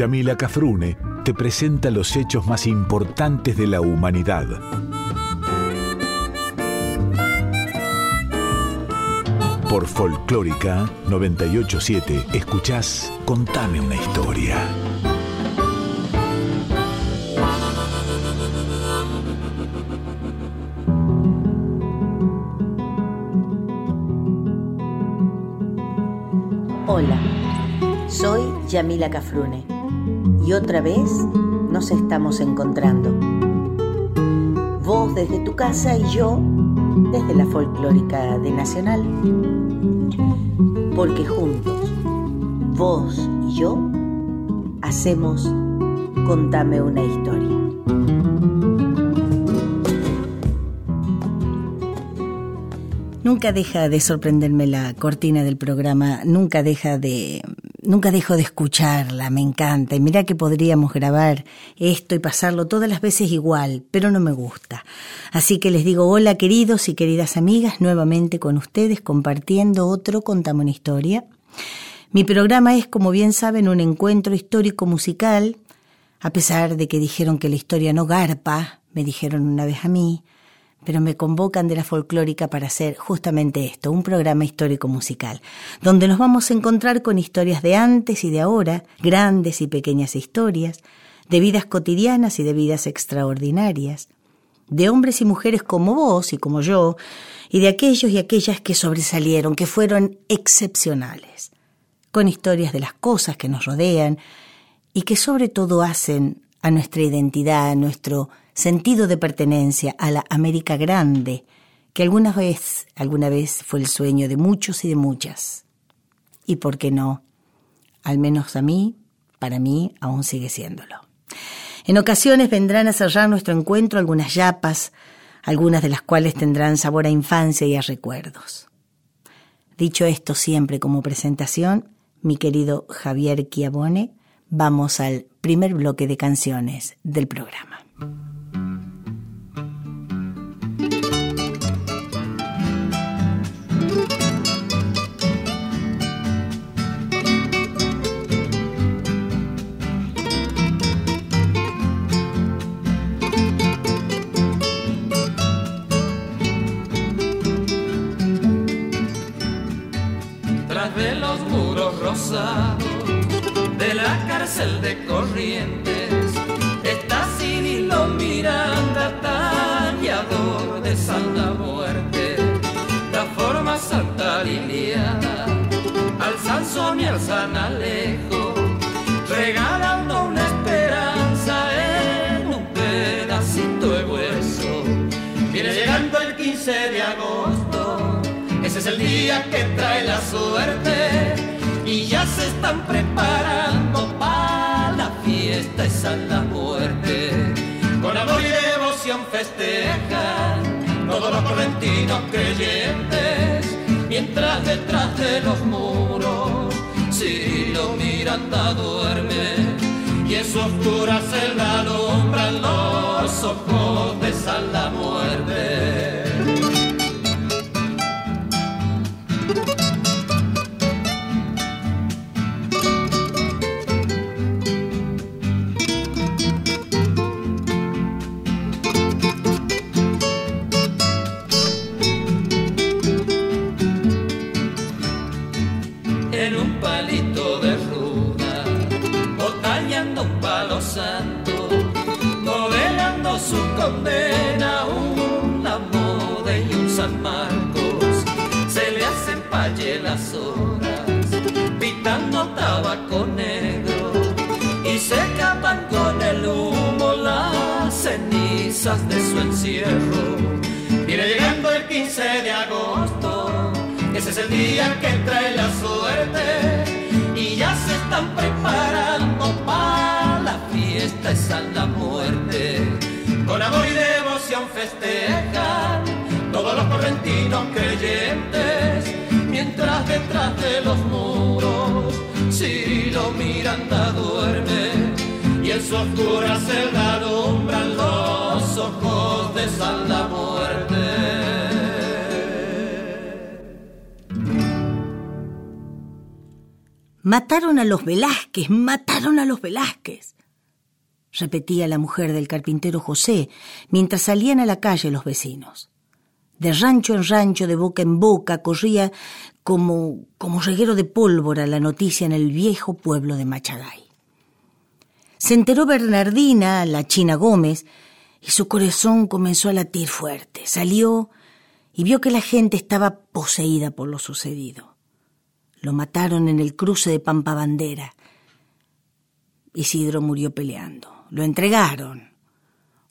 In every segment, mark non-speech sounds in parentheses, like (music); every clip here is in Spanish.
Yamila Cafrune te presenta los hechos más importantes de la humanidad. Por Folclórica 987 escuchás Contame una historia. Hola, soy Yamila Cafrune y otra vez nos estamos encontrando. Vos desde tu casa y yo desde la folclórica de Nacional. Porque juntos, vos y yo, hacemos Contame una historia. Nunca deja de sorprenderme la cortina del programa, nunca deja de nunca dejo de escucharla, me encanta. Y mira que podríamos grabar esto y pasarlo todas las veces igual, pero no me gusta. Así que les digo hola queridos y queridas amigas, nuevamente con ustedes compartiendo otro Contame una historia. Mi programa es, como bien saben, un encuentro histórico musical, a pesar de que dijeron que la historia no garpa, me dijeron una vez a mí, pero me convocan de la folclórica para hacer justamente esto, un programa histórico musical, donde nos vamos a encontrar con historias de antes y de ahora, grandes y pequeñas historias, de vidas cotidianas y de vidas extraordinarias, de hombres y mujeres como vos y como yo, y de aquellos y aquellas que sobresalieron, que fueron excepcionales, con historias de las cosas que nos rodean y que sobre todo hacen a nuestra identidad, a nuestro sentido de pertenencia a la América Grande, que alguna vez, alguna vez fue el sueño de muchos y de muchas. Y por qué no, al menos a mí, para mí aún sigue siéndolo. En ocasiones vendrán a cerrar nuestro encuentro algunas yapas, algunas de las cuales tendrán sabor a infancia y a recuerdos. Dicho esto siempre como presentación, mi querido Javier Chiavone, vamos al primer bloque de canciones del programa. De la cárcel de Corrientes. Está Cirilo Miranda, tallador de Santa Muerte, la forma Santa Liliana, al Sansón y al San Alejo, regalando una esperanza en un pedacito de hueso. Viene llegando el 15 de agosto, ese es el día que trae la suerte y ya se están preparando para la fiesta esa la muerte. Con amor y devoción festejan todos los correntinos creyentes, mientras detrás de los muros Cirilo Miranda duerme y en su oscura celda alumbran los ojos de San la muerte. De su encierro. Viene llegando el 15 de agosto, ese es el día que trae la suerte y ya se están preparando para la fiesta esa la muerte. Con amor y devoción festejan todos los correntinos creyentes, mientras detrás de los muros Cirilo Miranda duerme y en su oscura celda alumbran los muerte. Mataron a los Velázquez, mataron a los Velázquez, repetía la mujer del carpintero José mientras salían a la calle los vecinos. De rancho en rancho, de boca en boca, corría como, como reguero de pólvora la noticia en el viejo pueblo de Machagay. Se enteró Bernardina, la China Gómez, y su corazón comenzó a latir fuerte. Salió y vio que la gente estaba poseída por lo sucedido. Lo mataron en el cruce de Pampa Bandera. Isidro murió peleando. Lo entregaron.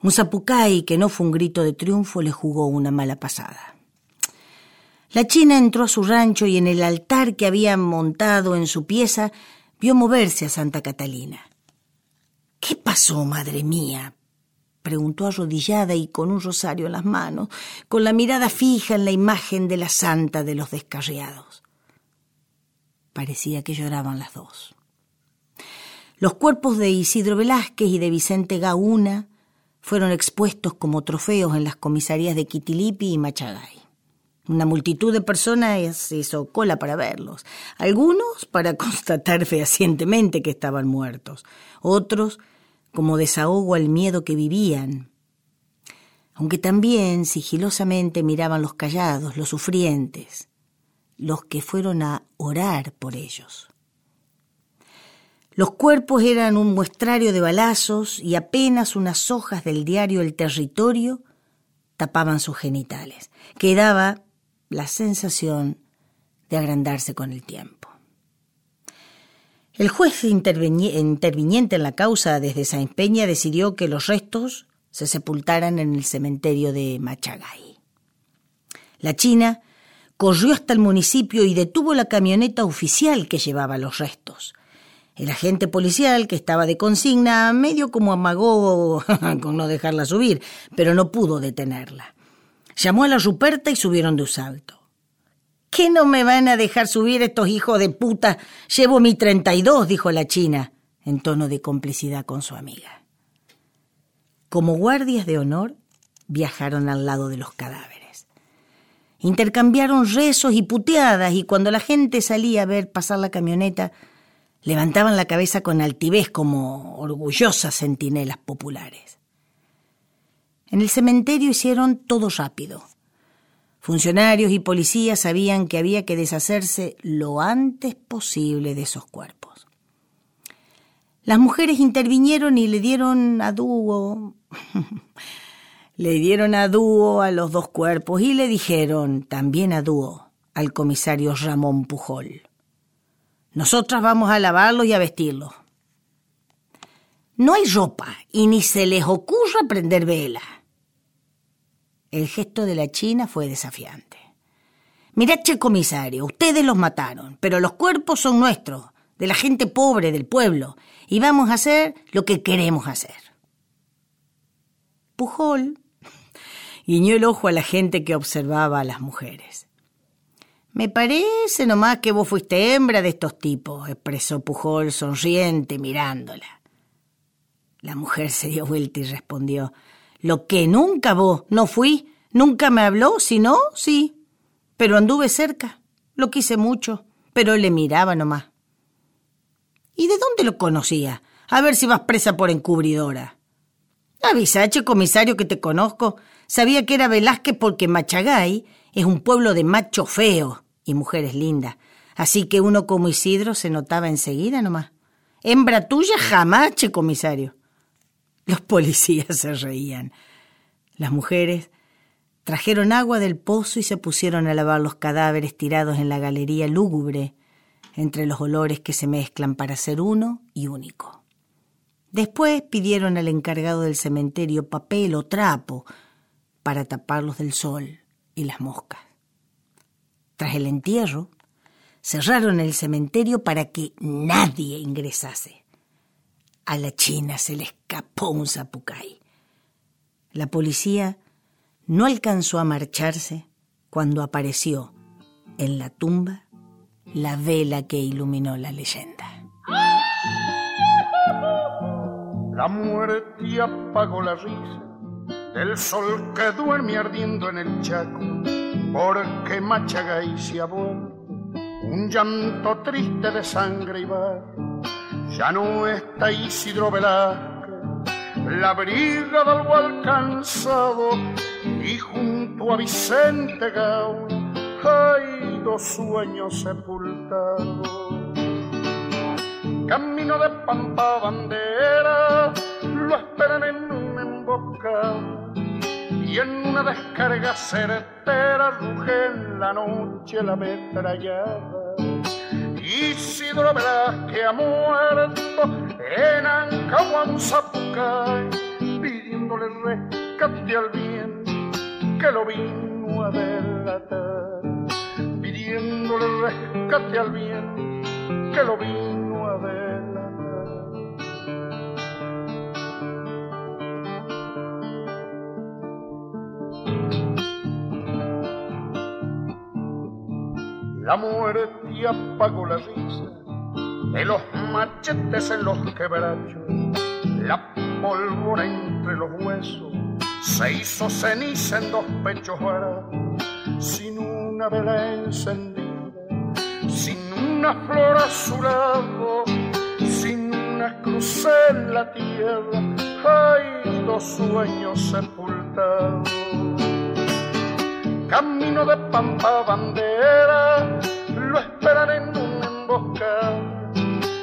Un zapucay que no fue un grito de triunfo le jugó una mala pasada. La china entró a su rancho y en el altar que había montado en su pieza vio moverse a Santa Catalina. ¿Qué pasó, madre mía? Preguntó arrodillada y con un rosario en las manos, con la mirada fija en la imagen de la santa de los descarriados. Parecía que lloraban las dos. Los cuerpos de Isidro Velázquez y de Vicente Gauna fueron expuestos como trofeos en las comisarías de Quitilipi y Machagay. Una multitud de personas hizo cola para verlos, algunos para (laughs) constatar fehacientemente que estaban muertos, otros como desahogo al miedo que vivían, aunque también sigilosamente miraban los callados, los sufrientes, los que fueron a orar por ellos. Los cuerpos eran un muestrario de balazos y apenas unas hojas del diario El Territorio tapaban sus genitales, que daba la sensación de agrandarse con el tiempo. El juez interviniente en la causa desde San Peña decidió que los restos se sepultaran en el cementerio de Machagay. La China corrió hasta el municipio y detuvo la camioneta oficial que llevaba los restos. El agente policial, que estaba de consigna, medio como amagó (laughs) con no dejarla subir, pero no pudo detenerla. Llamó a la Ruperta y subieron de un salto. ¿Qué no me van a dejar subir estos hijos de puta? Llevo mi treinta y dos, dijo la china, en tono de complicidad con su amiga. Como guardias de honor, viajaron al lado de los cadáveres. Intercambiaron rezos y puteadas y cuando la gente salía a ver pasar la camioneta, levantaban la cabeza con altivez como orgullosas centinelas populares. En el cementerio hicieron todo rápido. Funcionarios y policías sabían que había que deshacerse lo antes posible de esos cuerpos. Las mujeres intervinieron y le dieron a dúo (laughs) Le dieron a dúo a los dos cuerpos y le dijeron también a dúo al comisario Ramón Pujol. Nosotras vamos a lavarlos y a vestirlos. No hay ropa y ni se les ocurra prender vela. El gesto de la china fue desafiante. Mirad, che comisario, ustedes los mataron, pero los cuerpos son nuestros, de la gente pobre del pueblo, y vamos a hacer lo que queremos hacer. Pujol (laughs) guiñó el ojo a la gente que observaba a las mujeres. Me parece nomás que vos fuiste hembra de estos tipos, expresó Pujol sonriente mirándola. La mujer se dio vuelta y respondió, Lo que nunca vos, no fui, nunca me habló, si no, sí, pero anduve cerca, lo quise mucho, pero le miraba nomás. ¿Y de dónde lo conocía? A ver si vas presa por encubridora. Avisache, comisario, que te conozco. Sabía que era Velázquez porque Machagay es un pueblo de machos feos y mujeres lindas. Así que uno como Isidro se notaba enseguida nomás. Hembra tuya jamás, che comisario. Los policías se reían. Las mujeres trajeron agua del pozo y se pusieron a lavar los cadáveres tirados en la galería lúgubre, entre los olores que se mezclan para ser uno y único. Después pidieron al encargado del cementerio papel o trapo para taparlos del sol y las moscas. Tras el entierro, cerraron el cementerio para que nadie ingresase. A la China se le escapó un zapucay. La policía no alcanzó a marcharse cuando apareció en la tumba la vela que iluminó la leyenda. La muerte apagó la risa del sol que duerme ardiendo en el chaco, porque Machagay se ha un llanto triste de sangre y bar. Ya no está Isidro Velázquez, la brigada algo alcanzado, y junto a Vicente Gaul hay dos sueños sepultados. Camino de Pampa Bandera, lo esperan en un emboscado y en una descarga certera ruge en la noche la metrallada. Isidro que ha muerto en Ancahuan, Zapucay, pidiéndole rescate al bien que lo vino a delatar, pidiéndole rescate al bien que lo vino La muerte apagó la risa de los machetes en los quebrachos, la pólvora entre los huesos se hizo ceniza en dos pechos varados, sin una vela encendida, sin una flor a su lado, sin una cruz en la tierra, hay dos sueños sepultados camino de pampa bandera, lo esperaré en un emboscado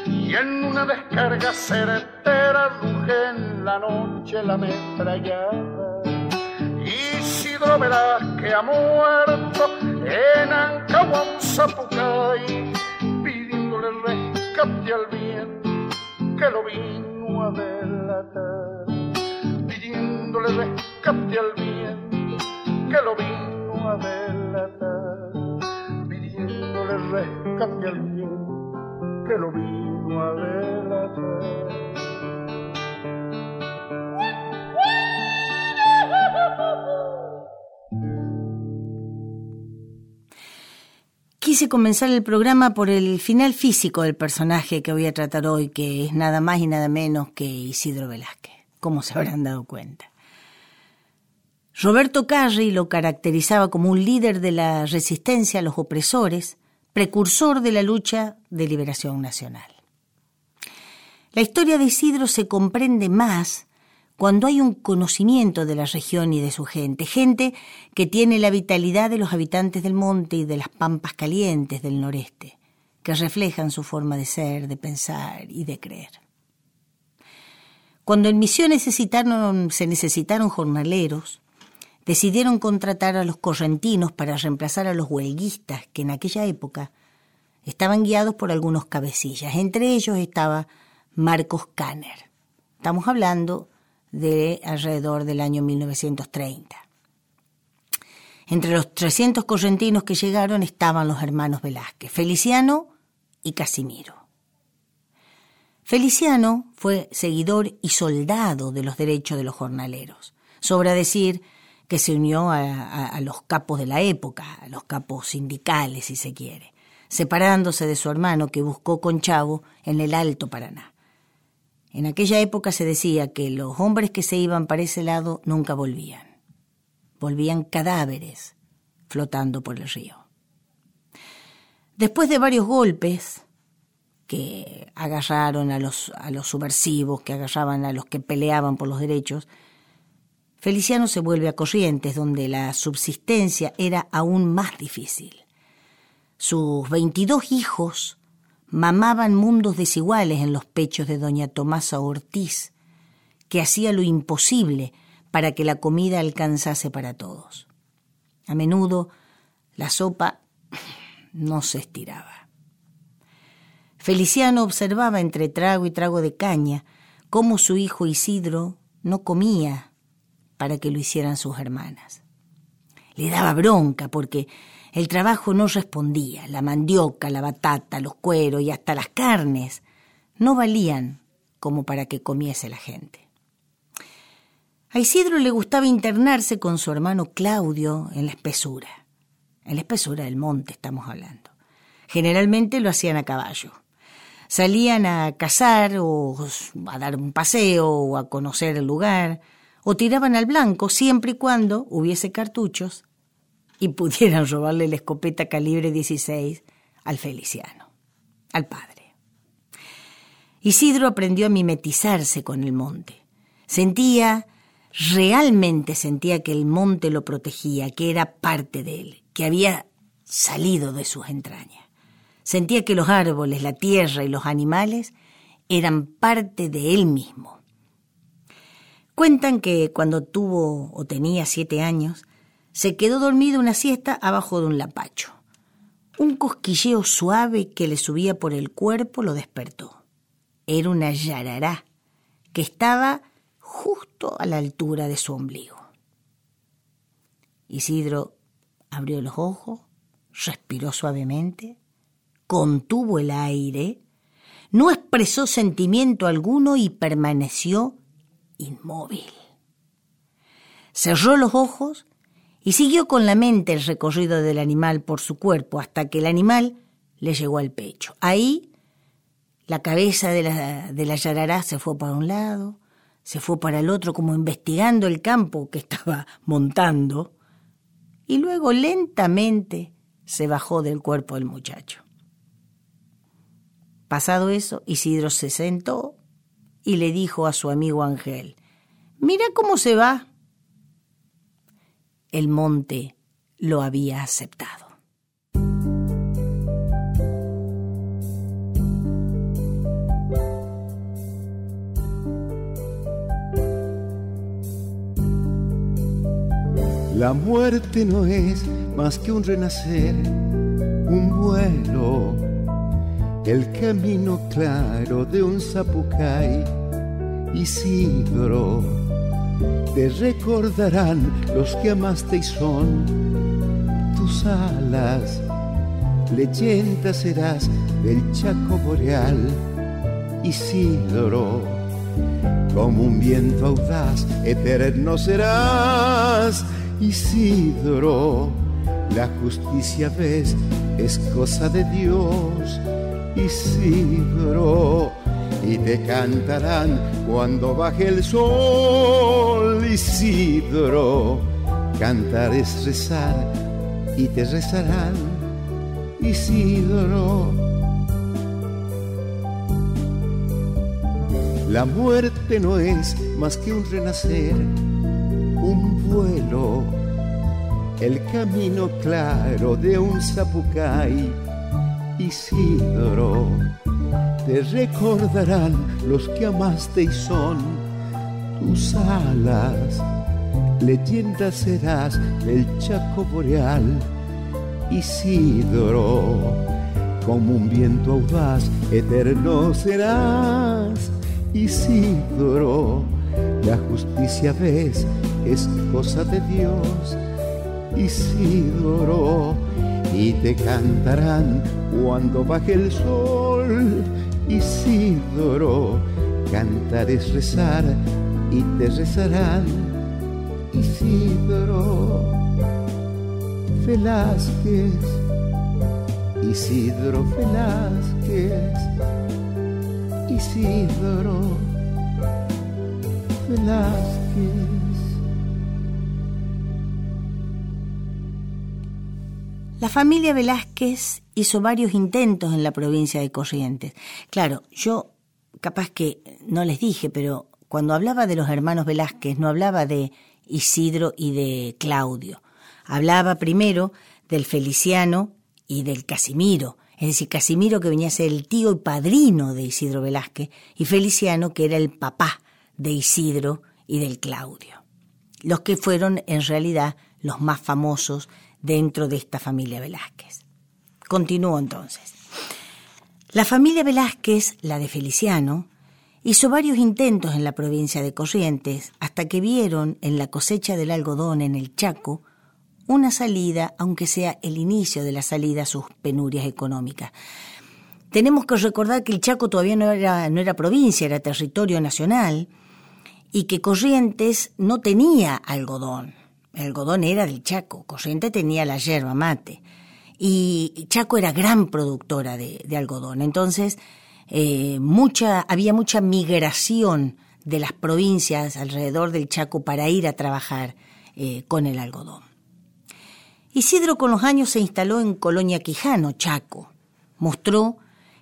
y en una descarga certera ruge en la noche la metrallada. Isidro que ha muerto en Ancahuam, Zapucay, pidiéndole rescate al bien que lo vino a delatar, pidiéndole rescate al bien que lo vino a delatar, pidiéndole rescate al bien que lo vino a delatar. Quise comenzar el programa por el final físico del personaje que voy a tratar hoy, que es nada más y nada menos que Isidro Velázquez, como se habrán dado cuenta. Roberto Carri lo caracterizaba como un líder de la resistencia a los opresores, precursor de la lucha de liberación nacional. La historia de Isidro se comprende más cuando hay un conocimiento de la región y de su gente, gente que tiene la vitalidad de los habitantes del monte y de las pampas calientes del noreste, que reflejan su forma de ser, de pensar y de creer. Cuando en necesitaron, se necesitaron jornaleros, decidieron contratar a los correntinos para reemplazar a los huelguistas que en aquella época estaban guiados por algunos cabecillas. Entre ellos estaba Marcos Kanner. Estamos hablando de alrededor del año 1930. Entre los 300 correntinos que llegaron estaban los hermanos Velázquez, Feliciano y Casimiro. Feliciano fue seguidor y soldado de los derechos de los jornaleros. Sobra decir que se unió a, los capos de la época, a los capos sindicales, si se quiere, separándose de su hermano que buscó con Chavo en el Alto Paraná. En aquella época se decía que los hombres que se iban para ese lado nunca volvían. Volvían cadáveres flotando por el río. Después de varios golpes que agarraron a los, a los subversivos, que agarraban a los que peleaban por los derechos, Feliciano se vuelve a Corrientes, donde la subsistencia era aún más difícil. Sus veintidós hijos mamaban mundos desiguales en los pechos de doña Tomasa Ortiz, que hacía lo imposible para que la comida alcanzase para todos. A menudo la sopa no se estiraba. Feliciano observaba entre trago y trago de caña cómo su hijo Isidro no comía para que lo hicieran sus hermanas. Le daba bronca porque el trabajo no respondía, la mandioca, la batata, los cueros y hasta las carnes no valían como para que comiese la gente. A Isidro le gustaba internarse con su hermano Claudio en la espesura. En la espesura del monte estamos hablando. Generalmente lo hacían a caballo. Salían a cazar o a dar un paseo o a conocer el lugar o tiraban al blanco siempre y cuando hubiese cartuchos y pudieran (laughs) robarle la escopeta calibre 16 al Feliciano, al padre. Isidro aprendió a mimetizarse con el monte. Sentía, realmente sentía que el monte lo protegía, que era parte de él, que había salido de sus entrañas. Sentía que los árboles, la tierra y los animales eran parte de él mismo. Cuentan que cuando tuvo o tenía siete años, se quedó dormido una siesta abajo de un lapacho. Un cosquilleo suave que le subía por el cuerpo lo despertó. Era una yarará que estaba justo a la altura de su ombligo. Isidro abrió los ojos, respiró suavemente, contuvo el aire, no expresó sentimiento alguno y permaneció inmóvil. Cerró los ojos y siguió con la mente el recorrido del animal por su cuerpo hasta que el animal le llegó al pecho. Ahí la cabeza de la, de la yarará se fue para un lado, se fue para el otro como investigando el campo que estaba montando y luego lentamente se bajó del cuerpo del muchacho. Pasado eso, Isidro se sentó y le dijo a su amigo Ángel, mira cómo se va. El monte lo había aceptado. La muerte no es más que un renacer, un vuelo, el camino claro de un zapucay. Isidro, te recordarán los que amaste y son tus alas. Leyenda serás del Chaco Boreal, Isidro. Como un viento audaz, eterno serás Isidro, la justicia ves es cosa de Dios, Isidro, y te cantarán cuando baje el sol, Isidro, cantar es rezar y te rezarán, Isidro. La muerte no es más que un renacer un vuelo, el camino claro de un zapucay. Isidro, te recordarán los que amaste y son tus alas. Leyenda serás del Chaco Boreal, Isidro, como un viento audaz, eterno serás, Isidro. La justicia ves es cosa de Dios, Isidoro, y te cantarán cuando baje el sol, Isidoro, cantar es rezar y te rezarán, Isidoro, Velázquez, Isidro Velázquez, Isidoro Velázquez. La familia Velázquez hizo varios intentos en la provincia de Corrientes. Claro, yo capaz que no les dije, pero cuando hablaba de los hermanos Velázquez no hablaba de Isidro y de Claudio. Hablaba primero del Feliciano y del Casimiro, es decir, Casimiro que venía a ser el tío y padrino de Isidro Velázquez y Feliciano que era el papá de Isidro y del Claudio, los que fueron en realidad los más famosos dentro de esta familia Velázquez. Continúo entonces. La familia Velázquez, la de Feliciano, hizo varios intentos en la provincia de Corrientes hasta que vieron en la cosecha del algodón en el Chaco una salida, aunque sea el inicio de la salida a sus penurias económicas. Tenemos que recordar que el Chaco todavía no era, no era provincia, era territorio nacional, y que Corrientes no tenía algodón. El algodón era del Chaco, Corrientes tenía la yerba mate y Chaco era gran productora de, algodón. Entonces, eh, había mucha migración de las provincias alrededor del Chaco para ir a trabajar eh, con el algodón. Isidro con los años se instaló en Colonia Quijano, Chaco. Mostró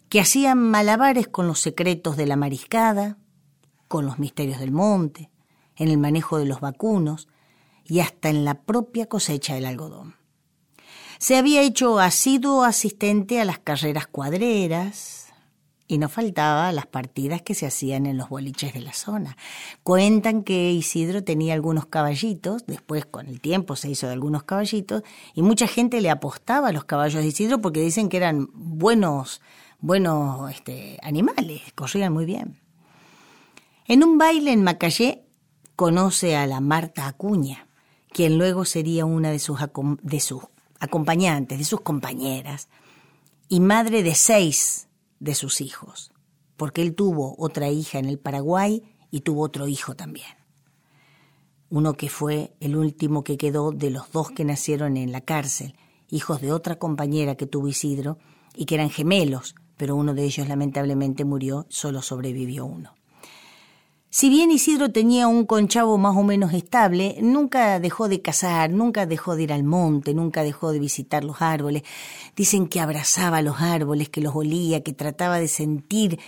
que hacían malabares con los secretos de la mariscada, con los misterios del monte, en el manejo de los vacunos y hasta en la propia cosecha del algodón. Se había hecho asiduo asistente a las carreras cuadreras, y no faltaba las partidas que se hacían en los boliches de la zona. Cuentan que Isidro tenía algunos caballitos, después con el tiempo se hizo de algunos caballitos, y mucha gente le apostaba a los caballos de Isidro porque dicen que eran buenos, buenos este, animales, corrían muy bien. En un baile en Macayé conoce a la Marta Acuña, quien luego sería una de sus, de sus acompañantes, de sus compañeras, y madre de seis de sus hijos, porque él tuvo otra hija en el Paraguay y tuvo otro hijo también. Uno que fue el último que quedó de los dos que nacieron en la cárcel, hijos de otra compañera que tuvo Isidro y que eran gemelos, pero uno de ellos lamentablemente murió, solo sobrevivió uno. Si bien Isidro tenía un conchavo más o menos estable, nunca dejó de cazar, nunca dejó de ir al monte, nunca dejó de visitar los árboles. Dicen que abrazaba los árboles, que los olía, que trataba de sentir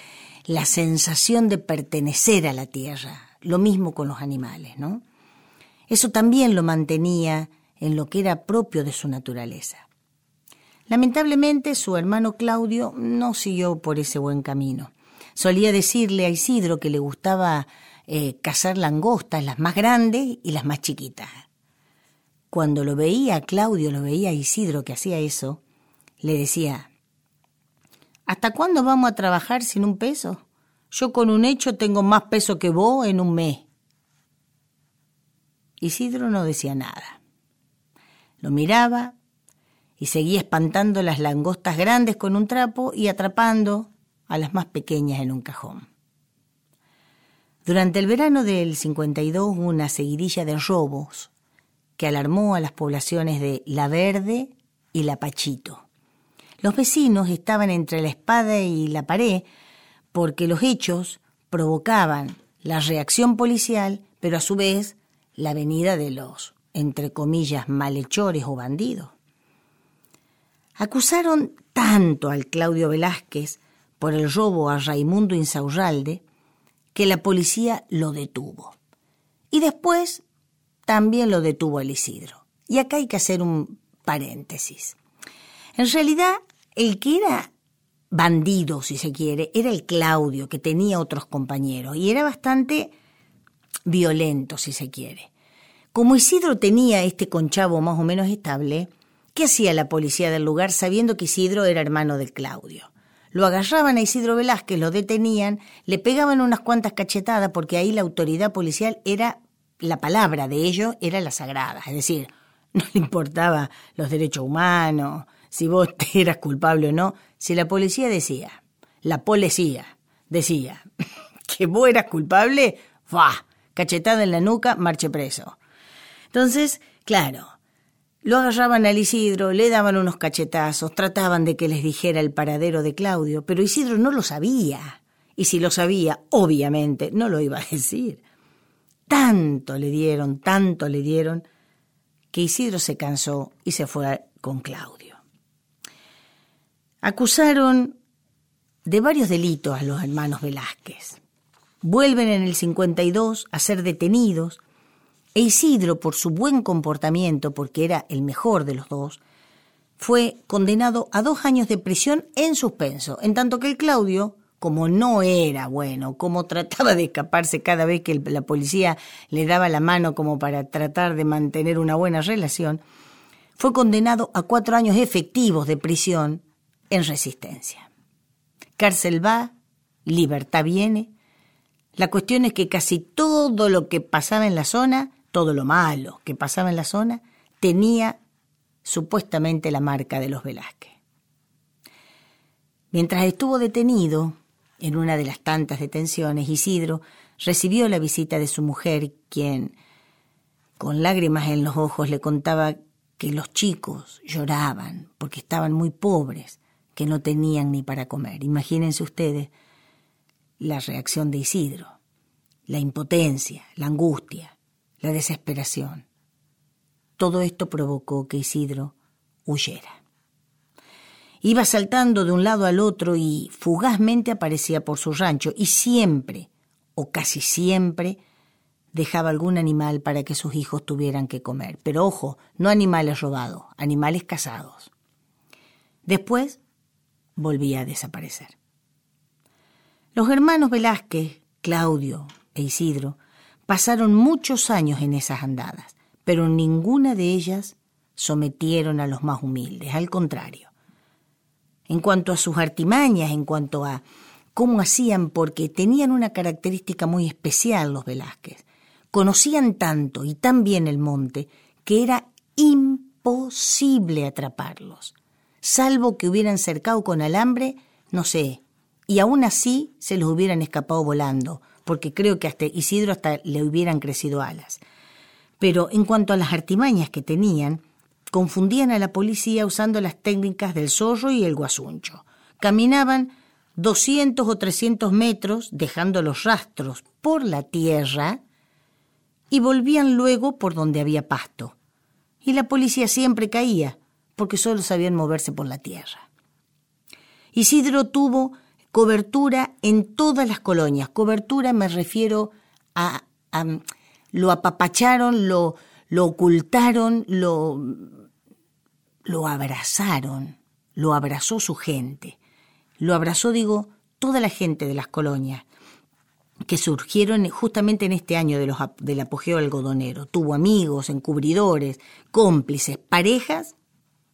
la sensación de pertenecer a la tierra. Lo mismo con los animales, ¿no? Eso también lo mantenía en lo que era propio de su naturaleza. Lamentablemente su hermano Claudio no siguió por ese buen camino. Solía decirle a Isidro que le gustaba eh, cazar langostas, las más grandes y las más chiquitas. Cuando lo veía Claudio, lo veía Isidro que hacía eso, le decía, ¿Hasta cuándo vamos a trabajar sin un peso? Yo con un hecho tengo más peso que vos en un mes. Isidro no decía nada. Lo miraba y seguía espantando las langostas grandes con un trapo y atrapando a las más pequeñas en un cajón. Durante el verano del 52 hubo una seguidilla de robos que alarmó a las poblaciones de La Verde y La Pachito. Los vecinos estaban entre la espada y la pared porque los hechos provocaban la reacción policial, pero a su vez la venida de los, entre comillas, malhechores o bandidos. Acusaron tanto al Claudio Velázquez por el robo a Raimundo Insaurralde que la policía lo detuvo. Y después también lo detuvo el Isidro. Y acá hay que hacer un paréntesis. En realidad, el que era bandido, si se quiere, era el Claudio, que tenía otros compañeros, y era bastante violento, si se quiere. Como Isidro tenía este conchavo más o menos estable, ¿qué hacía la policía del lugar sabiendo que Isidro era hermano de Claudio? Lo agarraban a Isidro Velázquez, lo detenían, le pegaban unas cuantas cachetadas porque ahí la autoridad policial era, la palabra de ellos era la sagrada, es decir, (laughs) no le importaba los derechos humanos, si vos eras culpable o no, si la policía decía, la policía decía (laughs) que vos eras culpable, ¡fa! cachetada en la nuca, marche preso. Entonces, claro, lo agarraban al Isidro, le daban unos cachetazos, trataban de que les dijera el paradero de Claudio, pero Isidro no lo sabía. Y si lo sabía, obviamente, no lo iba a decir. Tanto le dieron, tanto le dieron, que Isidro se cansó y se fue con Claudio. Acusaron de varios delitos a los hermanos Velázquez. Vuelven en el 52 a ser detenidos e Isidro, por su buen comportamiento, porque era el mejor de los dos, fue condenado a dos años de prisión en suspenso, en tanto que el Claudio, como no era bueno, como trataba de escaparse cada vez que la policía le daba la mano como para tratar de mantener una buena relación, fue condenado a cuatro años efectivos de prisión en resistencia. Cárcel va, libertad viene. La cuestión es que casi todo lo que pasaba en la zona todo lo malo que pasaba en la zona, tenía supuestamente la marca de los Velázquez. Mientras estuvo detenido, en una de las tantas detenciones, Isidro recibió la visita de su mujer, quien, con lágrimas en los ojos, le contaba que los chicos lloraban porque estaban muy pobres, que no tenían ni para comer. Imagínense ustedes la reacción de Isidro, la impotencia, la angustia desesperación. Todo esto provocó que Isidro huyera. Iba saltando de un lado al otro y fugazmente aparecía por su rancho y siempre, o casi siempre, dejaba algún animal para que sus hijos tuvieran que comer. Pero ojo, no animales robados, animales cazados. Después volvía a desaparecer. Los hermanos Velázquez, Claudio e Isidro, pasaron muchos años en esas andadas, pero ninguna de ellas sometieron a los más humildes, al contrario. En cuanto a sus artimañas, en cuanto a cómo hacían, porque tenían una característica muy especial los Velázquez. Conocían tanto y tan bien el monte que era imposible atraparlos, salvo que hubieran cercado con alambre, no sé, y aún así se los hubieran escapado volando, porque creo que hasta Isidro hasta le hubieran crecido alas. Pero en cuanto a las artimañas que tenían, confundían a la policía usando las técnicas del zorro y el guasuncho. Caminaban 200 o 300 metros, dejando los rastros por la tierra, y volvían luego por donde había pasto. Y la policía siempre caía, porque solo sabían moverse por la tierra. Isidro tuvo cobertura en todas las colonias. Cobertura me refiero a, lo apapacharon, lo, lo ocultaron, lo, lo abrazaron, lo abrazó su gente. Lo abrazó, digo, toda la gente de las colonias que surgieron justamente en este año de los, del apogeo algodonero. Tuvo amigos, encubridores, cómplices, parejas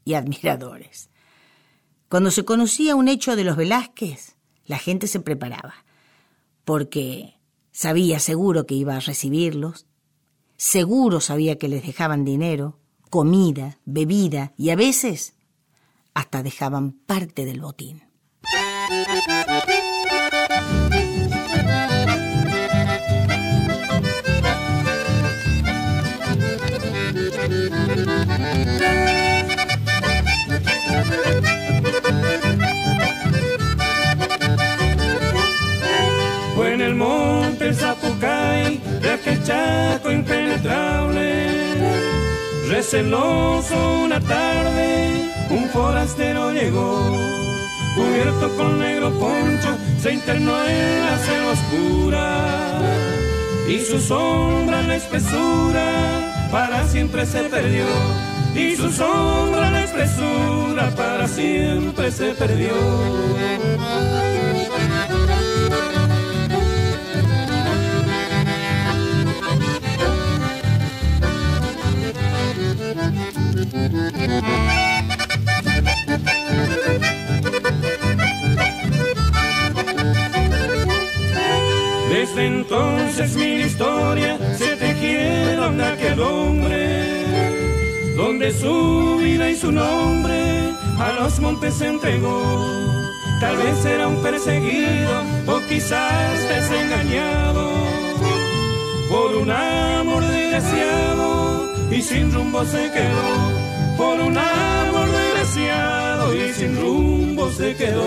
y admiradores. Cuando se conocía un hecho de los Velázquez, la gente se preparaba, porque sabía seguro que iba a recibirlos, seguro sabía que les dejaban dinero, comida, bebida y a veces hasta dejaban parte del botín. Aquel chaco impenetrable. Receloso una tarde, un forastero llegó, cubierto con negro poncho, se internó en la selva oscura. Y su sombra en la espesura para siempre se perdió. Y su sombra en la espesura para siempre se perdió. Desde entonces mi historia se tejieron aquel hombre, donde su vida y su nombre a los montes se entregó. Tal vez era un perseguido o quizás desengañado por un amor desgraciado y sin rumbo se quedó. Un amor desgraciado y sin rumbo se quedó.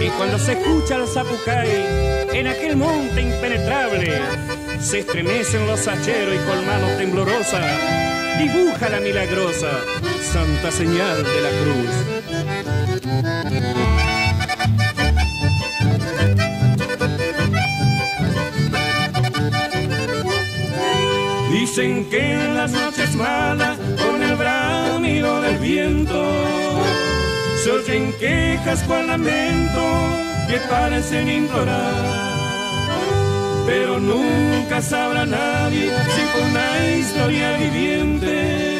Y cuando se escucha el zapucay en aquel monte impenetrable, se estremecen los hacheros y con mano temblorosa dibuja la milagrosa santa señal de la cruz. Dicen que las noches malas, con el bramido del viento, se oyen quejas con lamento que parecen implorar. Pero nunca sabrá nadie si fue una historia viviente.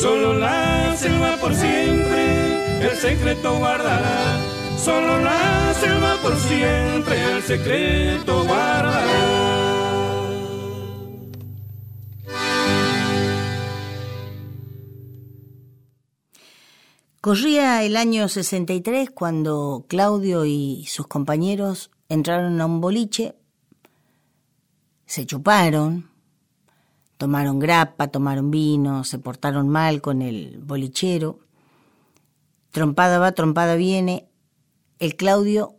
Solo la selva por siempre el secreto guardará. Solo la selva por siempre el secreto guardará. Corría el año 63 cuando Claudio y sus compañeros entraron a un boliche, se chuparon, tomaron grapa, tomaron vino, se portaron mal con el bolichero. Trompada va, trompada viene. El Claudio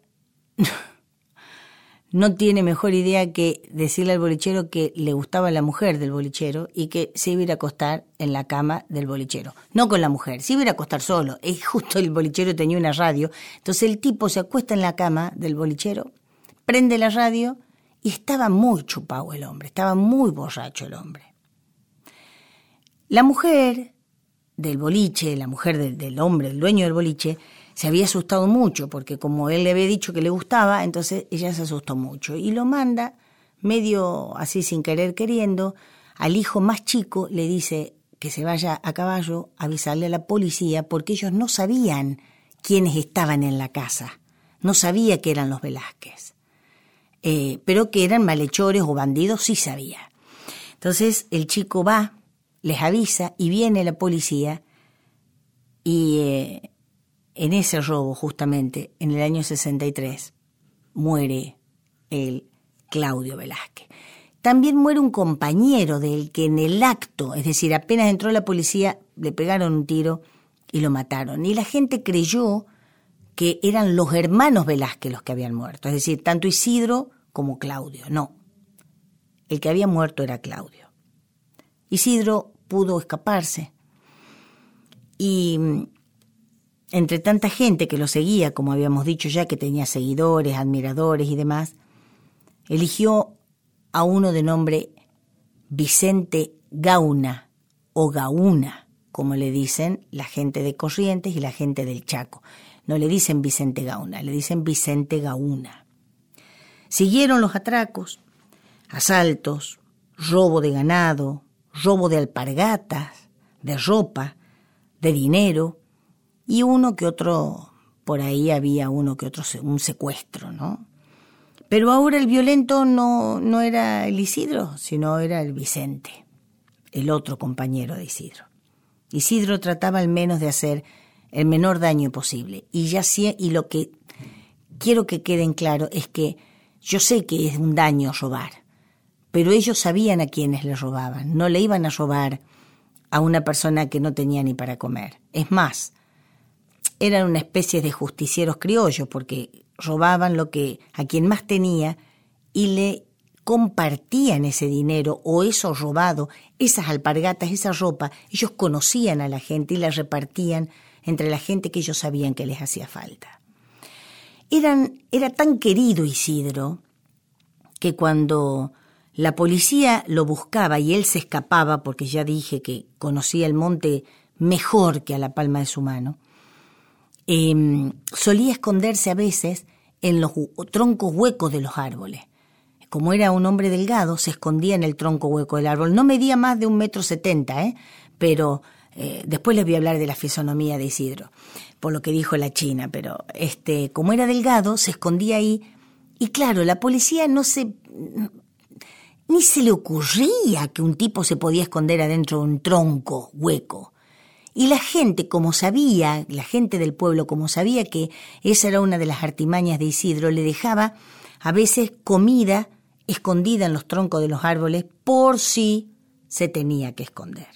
no tiene mejor idea que decirle al bolichero que le gustaba la mujer del bolichero y que se iba a ir a acostar en la cama del bolichero. No con la mujer, se iba a ir a acostar solo. (laughs) Es justo el bolichero tenía una radio. Entonces el tipo se acuesta en la cama del bolichero, prende la radio y estaba muy chupado el hombre, estaba muy borracho el hombre. La mujer del boliche, la mujer del, del hombre, el dueño del boliche, se había asustado mucho, porque como él le había dicho que le gustaba, entonces ella se asustó mucho. Y lo manda, medio así sin querer queriendo, al hijo más chico le dice que se vaya a caballo a avisarle a la policía porque ellos no sabían quiénes estaban en la casa, no sabía que eran los Velázquez, eh, pero que eran malhechores o bandidos sí sabía. Entonces el chico va, les avisa y viene la policía y eh, en ese robo justamente, en el año 63, muere el Claudio Velázquez. También muere un compañero del que en el acto, es decir, apenas entró la policía, le pegaron un tiro y lo mataron. Y la gente creyó que eran los hermanos Velázquez los que habían muerto, es decir, tanto Isidro como Claudio. No, el que había muerto era Claudio. Isidro pudo escaparse y entre tanta gente que lo seguía, como habíamos dicho ya, que tenía seguidores, admiradores y demás, eligió a uno de nombre Vicente Gauna o Gauna, como le dicen la gente de Corrientes y la gente del Chaco. No le dicen Vicente Gauna, le dicen Vicente Gauna. Siguieron los atracos, asaltos, robo de ganado, robo de alpargatas, de ropa, de dinero, y uno que otro, por ahí había uno que otro, un secuestro, ¿no? Pero ahora el violento no, no era el Isidro, sino era el Vicente, el otro compañero de Isidro. Isidro trataba al menos de hacer el menor daño posible. Y ya sí, y lo que quiero que queden claro es que yo sé que es un daño robar, pero ellos sabían a quienes le robaban. No le iban a robar a una persona que no tenía ni para comer. Es más, eran una especie de justicieros criollos porque robaban lo que a quien más tenía y le compartían ese dinero o eso robado, esas alpargatas, esa ropa, ellos conocían a la gente y la repartían entre la gente que ellos sabían que les hacía falta. Era tan querido Isidro que cuando la policía lo buscaba y él se escapaba, porque ya dije que conocía el monte mejor que a la palma de su mano, Em, solía esconderse a veces en los troncos huecos de los árboles. Como era un hombre delgado, se escondía en el tronco hueco del árbol. No medía más de un metro setenta, ¿eh? pero eh, después les voy a hablar de la fisonomía de Isidro, por lo que dijo la china, pero este, como era delgado, se escondía ahí. Y claro, la policía no se. ni se le ocurría que un tipo se podía esconder adentro de un tronco hueco. Y la gente, como sabía, la gente del pueblo, como sabía que esa era una de las artimañas de Isidro, le dejaba a veces comida escondida en los troncos de los árboles por si se tenía que esconder.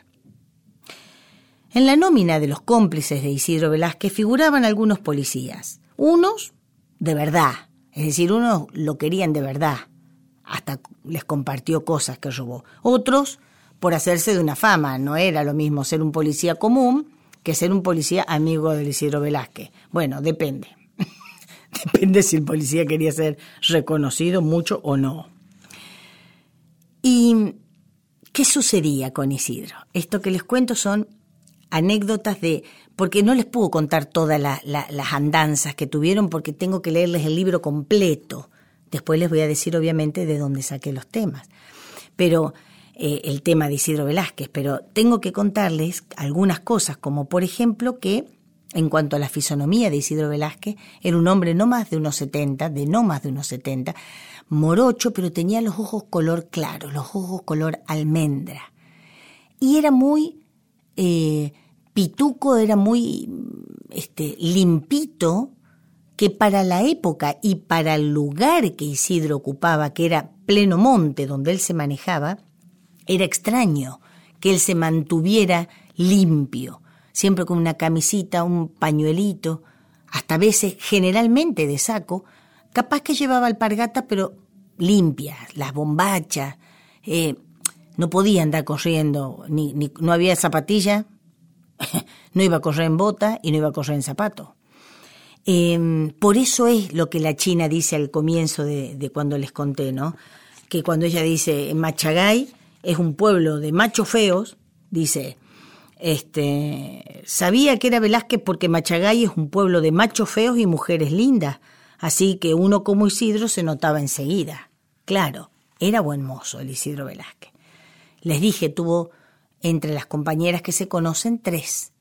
En la nómina de los cómplices de Isidro Velázquez figuraban algunos policías, unos de verdad, es decir, unos lo querían de verdad, hasta les compartió cosas que robó, otros por hacerse de una fama. No era lo mismo ser un policía común que ser un policía amigo de Isidro Velázquez. Bueno, depende. (laughs) depende si el policía quería ser reconocido mucho o no. ¿Y qué sucedía con Isidro? Esto que les cuento son anécdotas de, porque no les puedo contar todas las andanzas que tuvieron porque tengo que leerles el libro completo. Después les voy a decir obviamente de dónde saqué los temas. Pero eh, el tema de Isidro Velázquez, pero tengo que contarles algunas cosas, como por ejemplo que en cuanto a la fisonomía de Isidro Velázquez, era un hombre no más de unos 70, de no más de unos 70, morocho, pero tenía los ojos color claro, los ojos color almendra. Y era muy eh, pituco, era muy este, limpito, que para la época y para el lugar que Isidro ocupaba, que era pleno monte donde él se manejaba, era extraño que él se mantuviera limpio, siempre con una camisita, un pañuelito, hasta veces generalmente de saco, capaz que llevaba alpargata, pero limpias, las bombachas, eh, no podía andar corriendo, ni, ni, no había zapatilla, (laughs) no iba a correr en bota y no iba a correr en zapato. Em, por eso es lo que la China dice al comienzo de, de, cuando les conté, ¿no? Que cuando ella dice, Machagay es un pueblo de machos feos, dice, este, sabía que era Velázquez porque Machagay es un pueblo de machos feos y mujeres lindas, así que uno como Isidro se notaba enseguida. Claro, era buen mozo el Isidro Velázquez. Les dije, tuvo entre las compañeras que se conocen tres.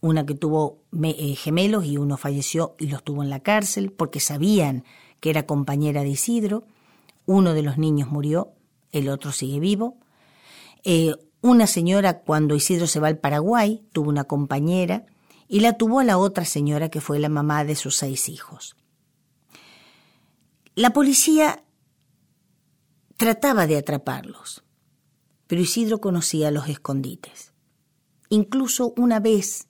Una que tuvo eh, gemelos y uno falleció y los tuvo en la cárcel porque sabían que era compañera de Isidro. Uno de los niños murió, el otro sigue vivo. Eh, una señora cuando Isidro se va al Paraguay tuvo una compañera y la tuvo a la otra señora que fue la mamá de sus seis hijos. La policía trataba de atraparlos, pero Isidro conocía los escondites. Incluso una vez,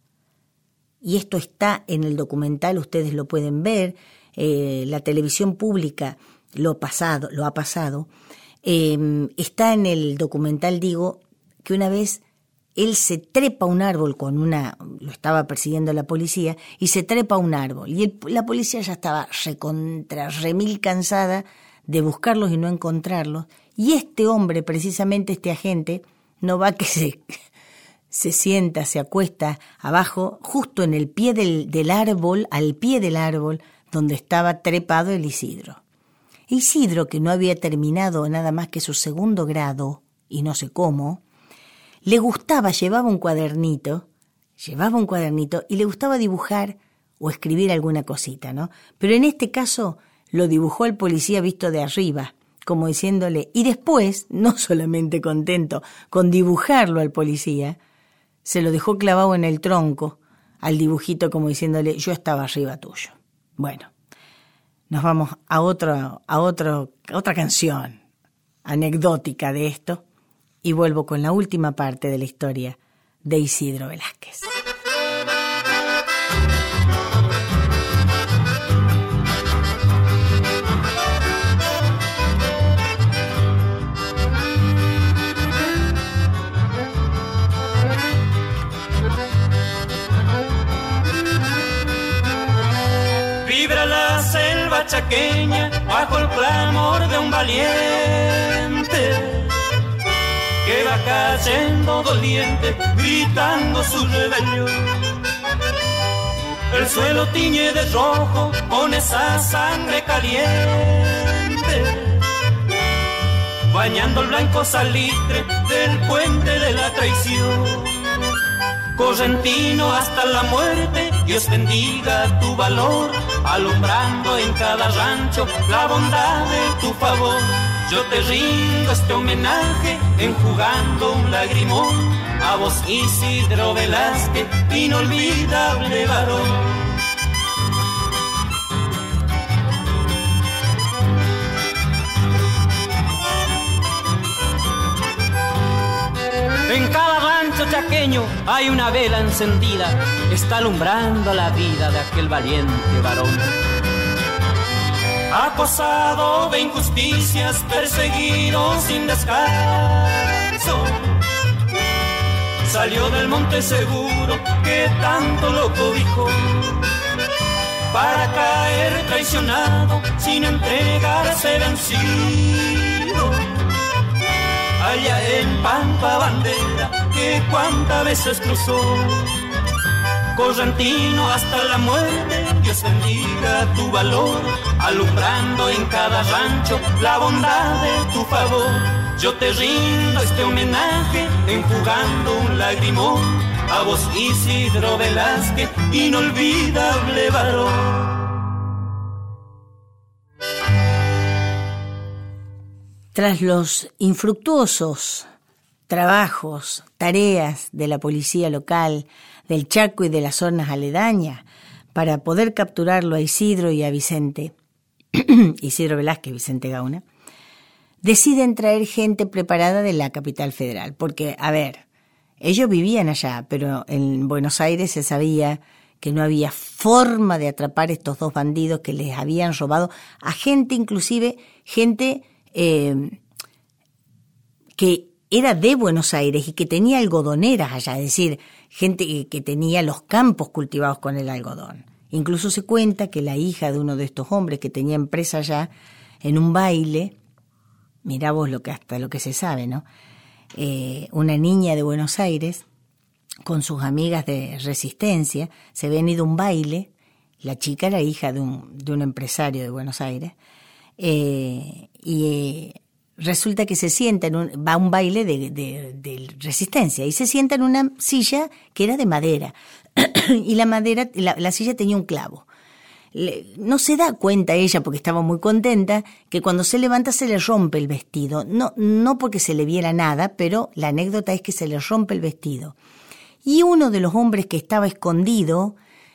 y esto está en el documental, ustedes lo pueden ver, eh, la televisión pública lo, pasado, lo ha pasado, eh, está en el documental, digo, que una vez él se trepa a un árbol con una, lo estaba persiguiendo la policía, y se trepa a un árbol. Y la policía ya estaba recontra, remil cansada de buscarlos y no encontrarlos, y este hombre, precisamente este agente, no va que se, (laughs) se sienta, se acuesta abajo, justo en el pie del, del árbol, al pie del árbol donde estaba trepado el Isidro. Isidro, que no había terminado nada más que su segundo grado, y no sé cómo, le gustaba, llevaba un cuadernito, llevaba un cuadernito y le gustaba dibujar o escribir alguna cosita, ¿no? Pero en este caso lo dibujó el policía visto de arriba, como diciéndole, y después, no solamente contento con dibujarlo al policía, se lo dejó clavado en el tronco al dibujito como diciéndole, yo estaba arriba tuyo. Bueno, nos vamos a, otro, a, otro, a otra canción anecdótica de esto y vuelvo con la última parte de la historia de Isidro Velázquez. Chaqueña bajo el clamor de un valiente que va cayendo doliente gritando su rebelión. El suelo tiñe de rojo con esa sangre caliente, bañando el blanco salitre del puente de la traición correntino hasta la muerte, Dios bendiga tu valor, alumbrando en cada rancho la bondad de tu favor. Yo te rindo este homenaje enjugando un lagrimón a vos Isidro Velázquez, inolvidable varón. Rancho chaqueño hay una vela encendida, está alumbrando la vida de aquel valiente varón. Acosado de injusticias, perseguido sin descanso, salió del monte seguro que tanto lo cobijó para caer traicionado sin entregarse vencido allá en Pampa Bandera, cuántas veces cruzó. Correntino hasta la muerte, Dios bendiga tu valor, alumbrando en cada rancho la bondad de tu favor. Yo te rindo este homenaje, enjugando un lagrimón, a vos Isidro Velázquez, inolvidable varón. Tras los infructuosos trabajos, tareas de la policía local, del Chaco y de las zonas aledañas, para poder capturarlo a Isidro y a Vicente, (clears throat) Isidro Velázquez, Vicente Gauna, deciden traer gente preparada de la capital federal, porque, a ver, ellos vivían allá, pero en Buenos Aires se sabía que no había forma de atrapar estos dos bandidos que les habían robado a gente, inclusive gente eh, que era de Buenos Aires y que tenía algodoneras allá, es decir, gente que tenía los campos cultivados con el algodón. Incluso se cuenta que la hija de uno de estos hombres que tenía empresa allá, en un baile, mirá vos lo que hasta lo que se sabe, ¿no? Eh, una niña de Buenos Aires con sus amigas de resistencia, se habían ido a un baile, la chica era hija de un, de un empresario de Buenos Aires, eh, y eh, resulta que se sienta en un, va un baile de, de, resistencia y se sienta en una silla que era de madera (clears throat) y la madera, la, silla tenía un clavo. no se da cuenta ella, porque estaba muy contenta, que cuando se levanta se le rompe el vestido. No, no porque se le viera nada, pero la anécdota es que se le rompe el vestido. Y uno de los hombres que estaba escondido,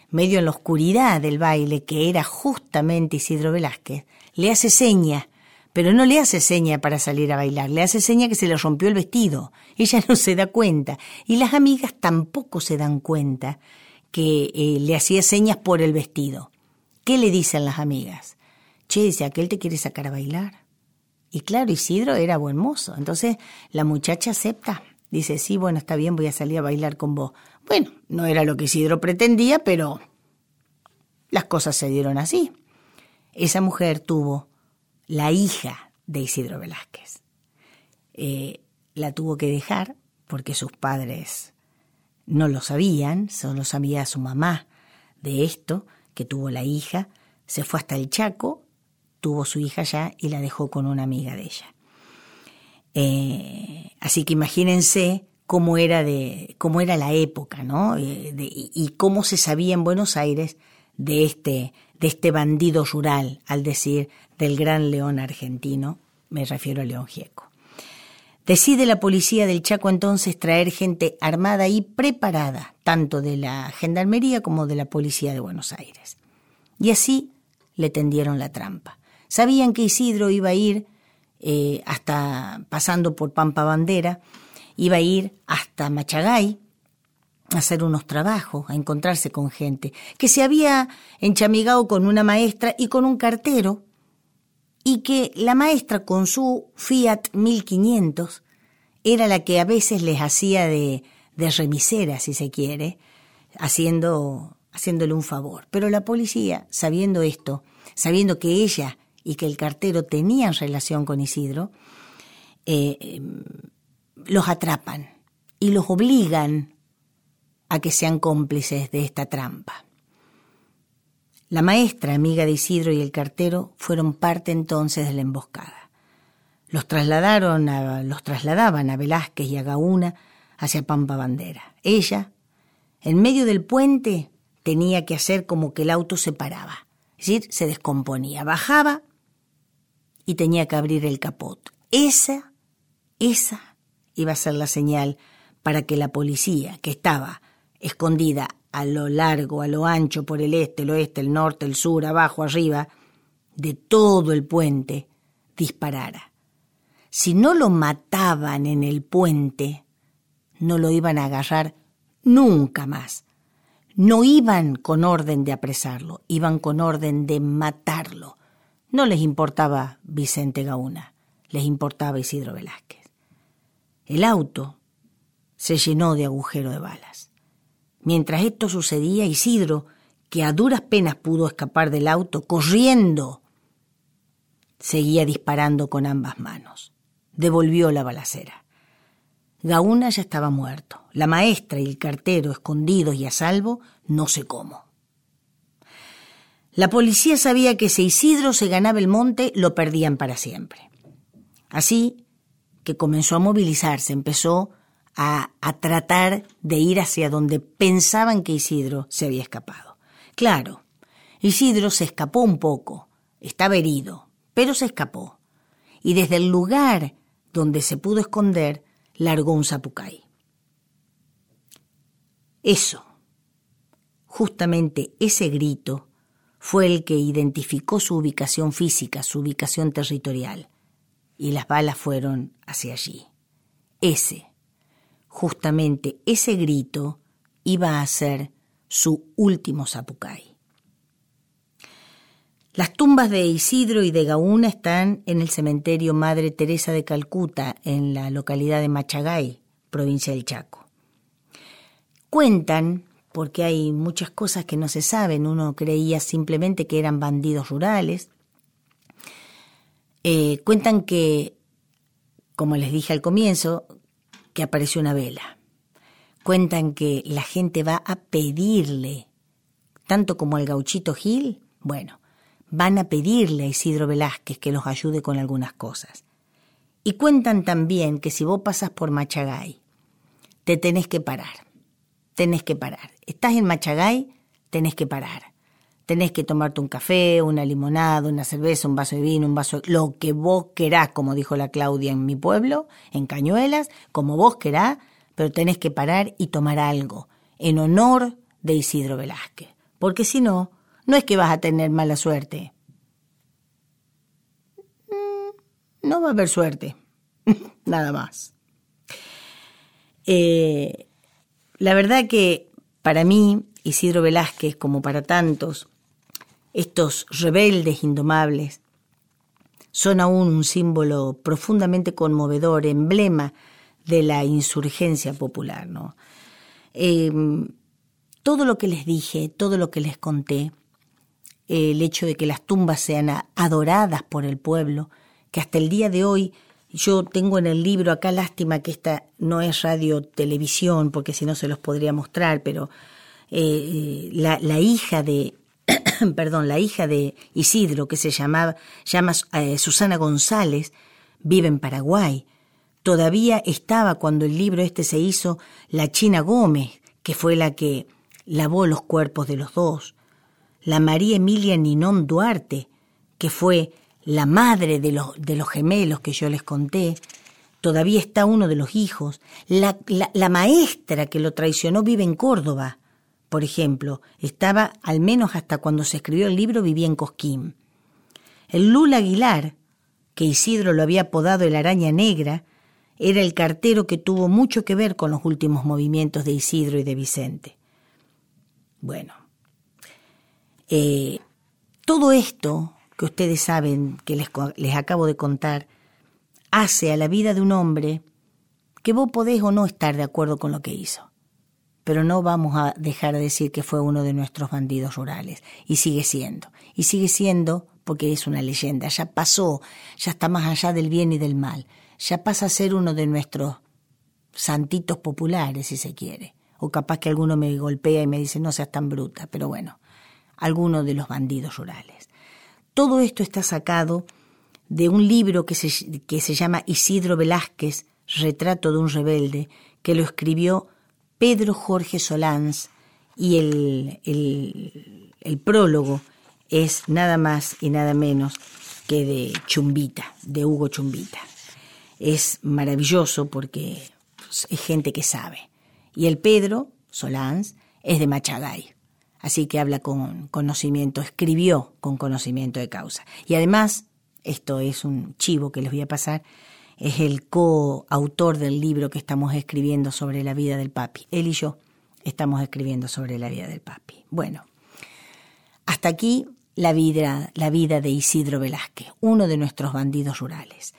medio en la oscuridad del baile, que era justamente Isidro Velázquez, le hace seña pero no le hace seña para salir a bailar, le hace seña que se le rompió el vestido. (laughs) Ella no se da cuenta y las amigas tampoco se dan cuenta que eh, le hacía señas por el vestido. ¿Qué le dicen las amigas? Che, dice, aquel te quiere sacar a bailar. Y claro, Isidro era buen mozo. Entonces la muchacha acepta. Dice, sí, bueno, está bien, voy a salir a bailar con vos. Bueno, no era lo que Isidro pretendía, pero las cosas se dieron así. Esa mujer tuvo la hija de Isidro Velázquez. Eh, la tuvo que dejar porque sus padres no lo sabían, solo sabía su mamá de esto, que tuvo la hija, se fue hasta el Chaco, tuvo su hija ya y la dejó con una amiga de ella. Eh, así que imagínense cómo era de cómo era la época, ¿no? Eh, y cómo se sabía en Buenos Aires de este de este bandido rural, al decir del gran león argentino, me refiero a León Gieco. Decide la policía del Chaco entonces traer gente armada y preparada, tanto de la Gendarmería como de la Policía de Buenos Aires. Y así le tendieron la trampa. Sabían que Isidro iba a ir eh, hasta pasando por Pampa Bandera, iba a ir hasta Machagay, hacer unos trabajos, a encontrarse con gente, que se había enchamigado con una maestra y con un cartero, y que la maestra con su Fiat 1500 era la que a veces les hacía de, de remisera, si se quiere, haciendo, haciéndole un favor. Pero la policía, sabiendo esto, sabiendo que ella y que el cartero tenían relación con Isidro, eh, em, los atrapan y los obligan a que sean cómplices de esta trampa. La maestra, amiga de Isidro y el cartero, fueron parte entonces de la emboscada. Los trasladaron a, los trasladaban a Velázquez y a Gauna hacia Pampa Bandera. Ella, en medio del puente, tenía que hacer como que el auto se paraba, es decir, se descomponía, bajaba y tenía que abrir el capot. Esa, esa iba a ser la señal para que la policía, que estaba escondida a lo largo, a lo ancho, por el este, el oeste, el norte, el sur, abajo, arriba, de todo el puente, disparara. Si no lo mataban en el puente, no lo iban a agarrar nunca más. No iban con orden de apresarlo, iban con orden de matarlo. No les importaba Vicente Gauna, les importaba Isidro Velázquez. El auto se llenó de agujero de balas. Mientras esto sucedía, Isidro, que a duras penas pudo escapar del auto, corriendo, seguía disparando con ambas manos. Devolvió la balacera. Gauna ya estaba muerto. La maestra y el cartero, escondidos y a salvo, no sé cómo. La policía sabía que si Isidro se ganaba el monte, lo perdían para siempre. Así que comenzó a movilizarse, empezó a, tratar de ir hacia donde pensaban que Isidro se había escapado. Claro, Isidro se escapó un poco, estaba herido, pero se escapó. Y desde el lugar donde se pudo esconder, largó un zapucay. Eso, justamente ese grito, fue el que identificó su ubicación física, su ubicación territorial, y las balas fueron hacia allí. Ese justamente ese grito iba a ser su último zapucay. Las tumbas de Isidro y de Gauna están en el cementerio Madre Teresa de Calcuta, en la localidad de Machagay, provincia del Chaco. Cuentan, porque hay muchas cosas que no se saben, uno creía simplemente que eran bandidos rurales, eh, cuentan que, como les dije al comienzo, que apareció una vela. Cuentan que la gente va a pedirle, tanto como al gauchito Gil, bueno, van a pedirle a Isidro Velázquez que los ayude con algunas cosas. Y cuentan también que si vos pasas por Machagay, te tenés que parar. Tenés que parar. Estás en Machagay, tenés que parar. Tenés que tomarte un café, una limonada, una cerveza, un vaso de vino, un vaso de... Lo que vos querás, como dijo la Claudia en mi pueblo, en Cañuelas, como vos querás, pero tenés que parar y tomar algo en honor de Isidro Velázquez. Porque si no, no es que vas a tener mala suerte. Mm, no va a haber suerte. (laughs) Nada más. Eh, la verdad que para mí, Isidro Velázquez, como para tantos, estos rebeldes indomables, son aún un símbolo profundamente conmovedor, emblema de la insurgencia popular. Eh, todo lo que les dije, todo lo que les conté, el hecho de que las tumbas sean adoradas por el pueblo, que hasta el día de hoy yo tengo en el libro acá lástima que esta no es radio televisión porque si no se los podría mostrar, pero eh, la, hija de perdón, la hija de Isidro que se llamaba llama eh, Susana González vive en Paraguay. Todavía estaba cuando el libro este se hizo la China Gómez, que fue la que lavó los cuerpos de los dos. La María Emilia Ninón Duarte, que fue la madre de los, de los gemelos que yo les conté, todavía está uno de los hijos, la, la, maestra que lo traicionó vive en Córdoba, por ejemplo, estaba, al menos hasta cuando se escribió el libro, vivía en Cosquín. El Lula Aguilar, que Isidro lo había apodado el araña negra, era el cartero que tuvo mucho que ver con los últimos movimientos de Isidro y de Vicente. Bueno, eh, todo esto que ustedes saben, que les, les acabo de contar, hace a la vida de un hombre que vos podés o no estar de acuerdo con lo que hizo. Pero no vamos a dejar de decir que fue uno de nuestros bandidos rurales. Y sigue siendo. Y sigue siendo porque es una leyenda. Ya pasó, ya está más allá del bien y del mal. Ya pasa a ser uno de nuestros santitos populares, si se quiere. O capaz que alguno me golpea y me dice, no seas tan bruta. Pero bueno, alguno de los bandidos rurales. Todo esto está sacado de un libro que se, que se llama Isidro Velázquez, Retrato de un rebelde, que lo escribió Pedro Jorge Solans y el, el, prólogo es nada más y nada menos que de Chumbita, de Hugo Chumbita. Es maravilloso porque es gente que sabe. Y el Pedro Solans es de Machagay. Así que habla con conocimiento, escribió con conocimiento de causa. Y además, esto es un chivo que les voy a pasar, es el coautor del libro que estamos escribiendo sobre la vida del papi. Él y yo estamos escribiendo sobre la vida del papi. Bueno, hasta aquí la vida, la vida de Isidro Velázquez, uno de nuestros bandidos rurales.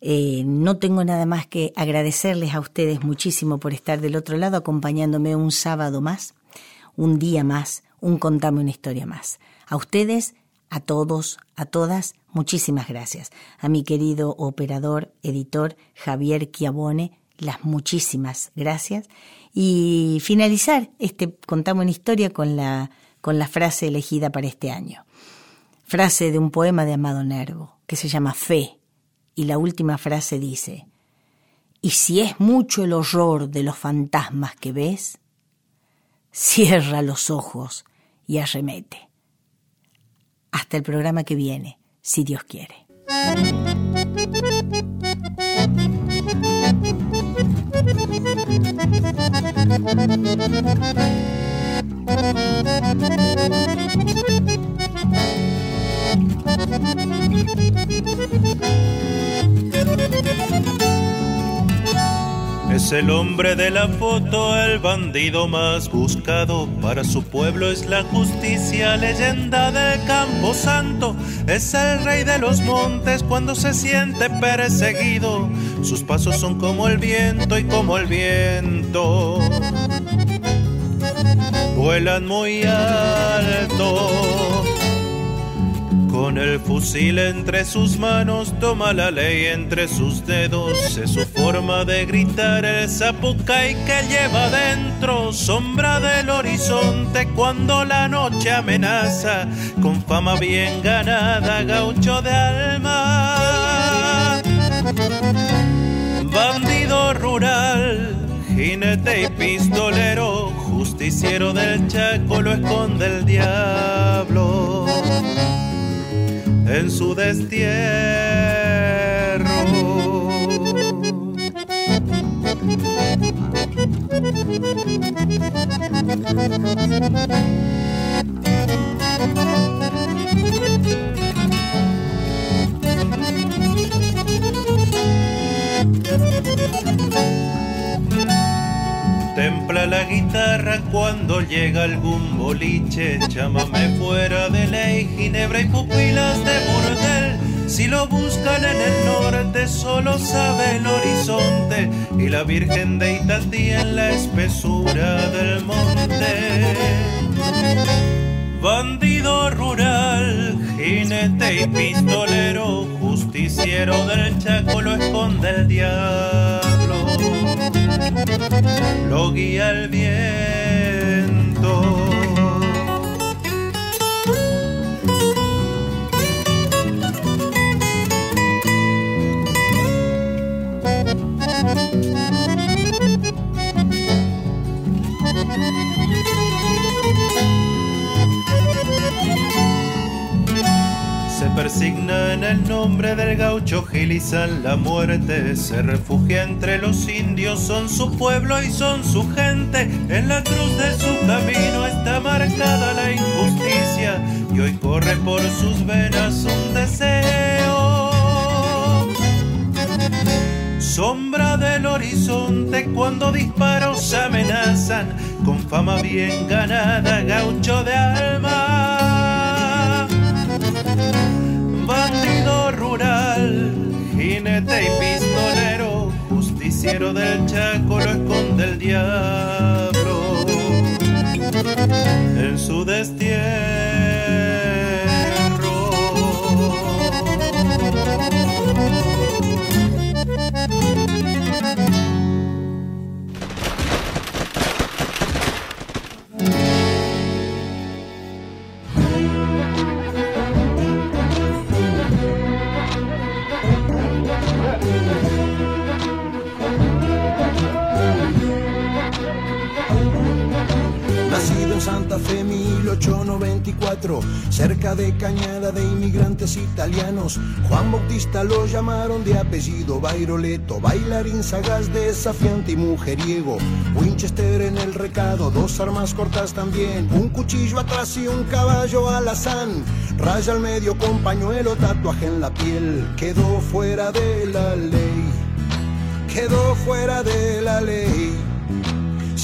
Eh, no tengo nada más que agradecerles a ustedes muchísimo por estar del otro lado acompañándome un sábado más un día más, un contame una historia más. A ustedes, a todos, a todas, muchísimas gracias. A mi querido operador, editor Javier Chiabone, las muchísimas gracias. Y finalizar este contame una historia con la, con la frase elegida para este año. Frase de un poema de Amado Nervo, que se llama Fe, y la última frase dice, y si es mucho el horror de los fantasmas que ves, cierra los ojos y arremete. Hasta el programa que viene, si Dios quiere. (laughs) Es el hombre de la foto, el bandido más buscado. Para su pueblo es la justicia, leyenda del campo santo. Es el rey de los montes cuando se siente perseguido. Sus pasos son como el viento y como el viento. Vuelan muy alto con el fusil entre sus manos, toma la ley entre sus dedos. Es su forma de gritar el zapucay que lleva dentro, sombra del horizonte cuando la noche amenaza. Con fama bien ganada, gaucho de alma. Bandido rural, jinete y pistolero, justiciero del Chaco lo esconde el diablo en su destierro. La guitarra cuando llega algún boliche, chámame fuera de ley, ginebra y pupilas de burdel. Si lo buscan en el norte, solo sabe el horizonte y la Virgen de Itatí en la espesura del monte. Bandido rural, jinete y pistolero, justiciero del Chaco lo esconde el diablo lo guía el viento. Persigna en el nombre del gaucho Gilizán la muerte, se refugia entre los indios, son su pueblo y son su gente, en la cruz de su camino está marcada la injusticia y hoy corre por sus venas un deseo. Sombra del horizonte cuando disparos amenazan, con fama bien ganada, gaucho de alma justiciero del Chaco lo esconde el diablo en su destierro. Santa Fe 1894, cerca de Cañada de inmigrantes italianos. Juan Bautista lo llamaron de apellido Bairoleto, bailarín sagaz, desafiante y mujeriego. Winchester en el recado, dos armas cortas también, un cuchillo atrás y un caballo alazán. Raya al medio con pañuelo, tatuaje en la piel, quedó fuera de la ley, quedó fuera de la ley.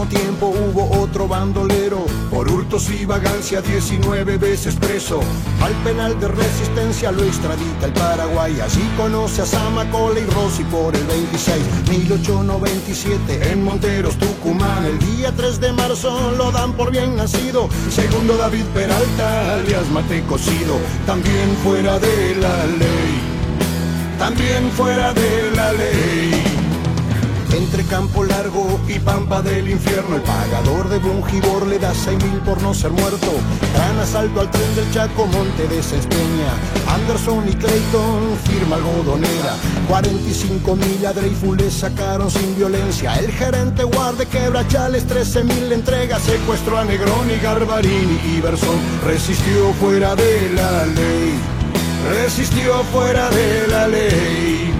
Mismo tiempo hubo otro bandolero, por hurtos y vagancia 19 veces preso. Al penal de resistencia lo extradita el Paraguay, así conoce a Samacola y Rossi por el 26, 1897 en Monteros, Tucumán. El día 3 de marzo lo dan por bien nacido. Segundo David Peralta, alias Mate Cocido, también fuera de la ley también fuera de la ley. Entre campo largo y pampa del infierno, el pagador de Bungibor le da seis mil por no ser muerto. Gran asalto al tren del Chaco, Monte de Cespeña. Anderson y Clayton, firma algodonera. 45 mil a Dreyfus le sacaron sin violencia. El gerente guarde quebrachales, 13 mil entrega. Secuestró a Negroni, Garbarini y. Resistió fuera de la ley. Resistió fuera de la ley.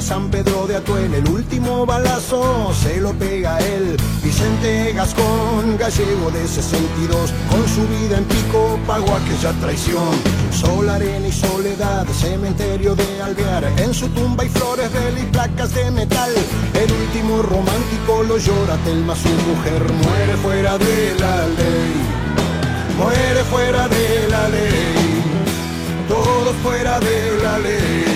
San Pedro de Atuel, el último balazo se lo pega él. Vicente Gascón, gallego de 62, con su vida en pico pagó aquella traición. Sol, arena y soledad, cementerio de Alvear, en su tumba hay flores de y placas de metal. El último romántico lo llora Telma, su mujer muere fuera de la ley. Muere fuera de la ley, todos fuera de la ley.